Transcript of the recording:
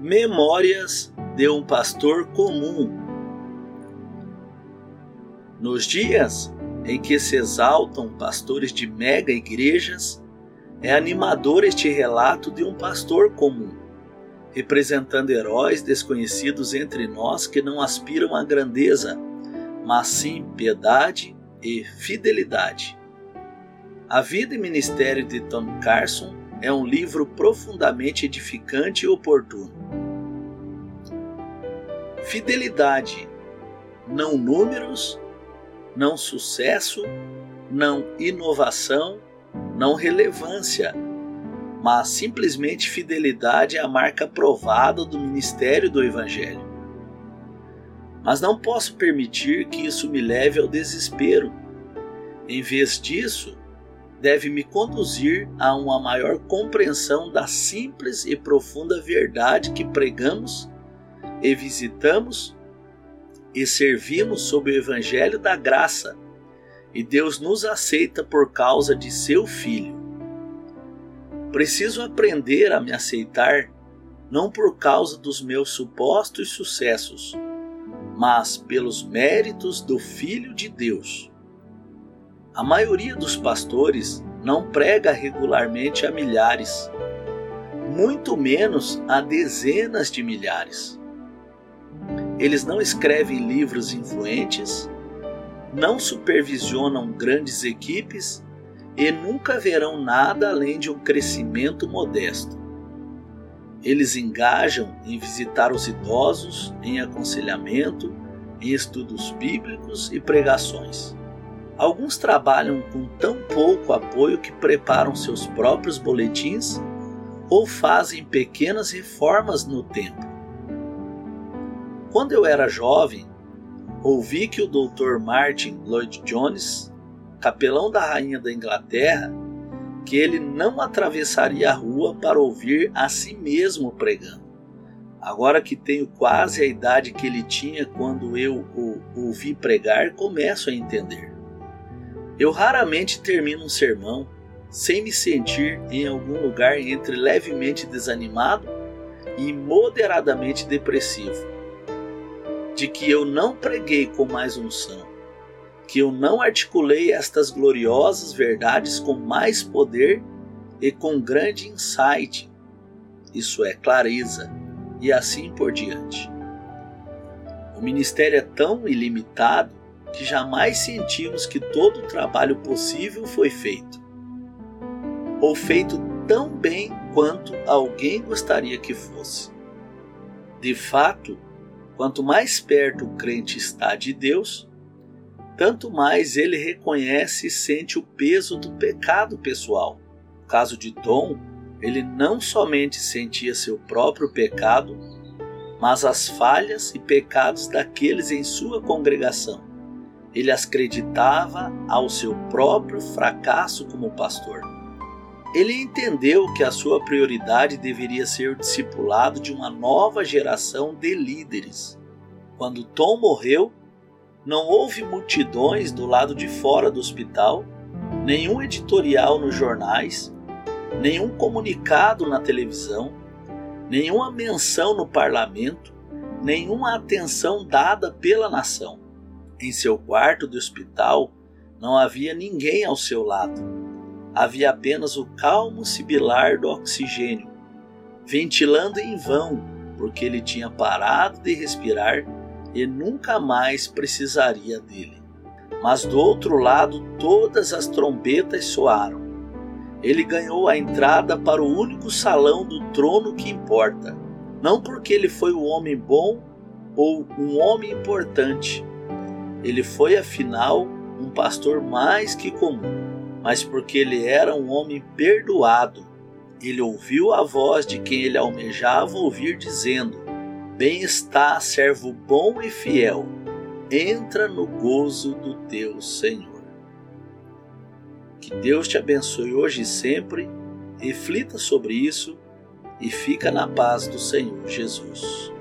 Memórias de um pastor comum. Nos dias em que se exaltam pastores de mega igrejas, é animador este relato de um pastor comum, representando heróis desconhecidos entre nós que não aspiram à grandeza, mas sim piedade e fidelidade. A vida e ministério de Tom Carson é um livro profundamente edificante e oportuno. Fidelidade, não números, não sucesso, não inovação, não relevância, mas simplesmente fidelidade é a marca provada do ministério do Evangelho. Mas não posso permitir que isso me leve ao desespero. Em vez disso, deve me conduzir a uma maior compreensão da simples e profunda verdade que pregamos e visitamos e servimos sob o Evangelho da Graça, e Deus nos aceita por causa de seu Filho. Preciso aprender a me aceitar não por causa dos meus supostos sucessos, mas pelos méritos do Filho de Deus a maioria dos pastores não prega regularmente a milhares, muito menos a dezenas de milhares. Eles não escrevem livros influentes, não supervisionam grandes equipes e nunca verão nada além de um crescimento modesto. Eles engajam em visitar os idosos, em aconselhamento, em estudos bíblicos e pregações. Alguns trabalham com tão pouco apoio que preparam seus próprios boletins ou fazem pequenas reformas no templo. Quando eu era jovem, ouvi que o Dr. Martin Lloyd Jones, capelão da rainha da Inglaterra, que ele não atravessaria a rua para ouvir a si mesmo pregando. Agora que tenho quase a idade que ele tinha quando eu o ouvi pregar, começo a entender. Eu raramente termino um sermão sem me sentir em algum lugar entre levemente desanimado e moderadamente depressivo. De que eu não preguei com mais unção, que eu não articulei estas gloriosas verdades com mais poder e com grande insight, isso é, clareza, e assim por diante. O ministério é tão ilimitado que jamais sentimos que todo o trabalho possível foi feito, ou feito tão bem quanto alguém gostaria que fosse. De fato, quanto mais perto o crente está de Deus, tanto mais ele reconhece e sente o peso do pecado pessoal. No caso de Tom, ele não somente sentia seu próprio pecado, mas as falhas e pecados daqueles em sua congregação ele acreditava ao seu próprio fracasso como pastor. Ele entendeu que a sua prioridade deveria ser o discipulado de uma nova geração de líderes. Quando Tom morreu, não houve multidões do lado de fora do hospital, nenhum editorial nos jornais, nenhum comunicado na televisão, nenhuma menção no parlamento, nenhuma atenção dada pela nação. Em seu quarto do hospital não havia ninguém ao seu lado. Havia apenas o calmo sibilar do oxigênio, ventilando em vão, porque ele tinha parado de respirar e nunca mais precisaria dele. Mas do outro lado, todas as trombetas soaram. Ele ganhou a entrada para o único salão do trono que importa, não porque ele foi um homem bom ou um homem importante, ele foi, afinal, um pastor mais que comum, mas porque ele era um homem perdoado. Ele ouviu a voz de quem ele almejava ouvir, dizendo: Bem está, servo bom e fiel, entra no gozo do teu Senhor. Que Deus te abençoe hoje e sempre, reflita sobre isso e fica na paz do Senhor Jesus.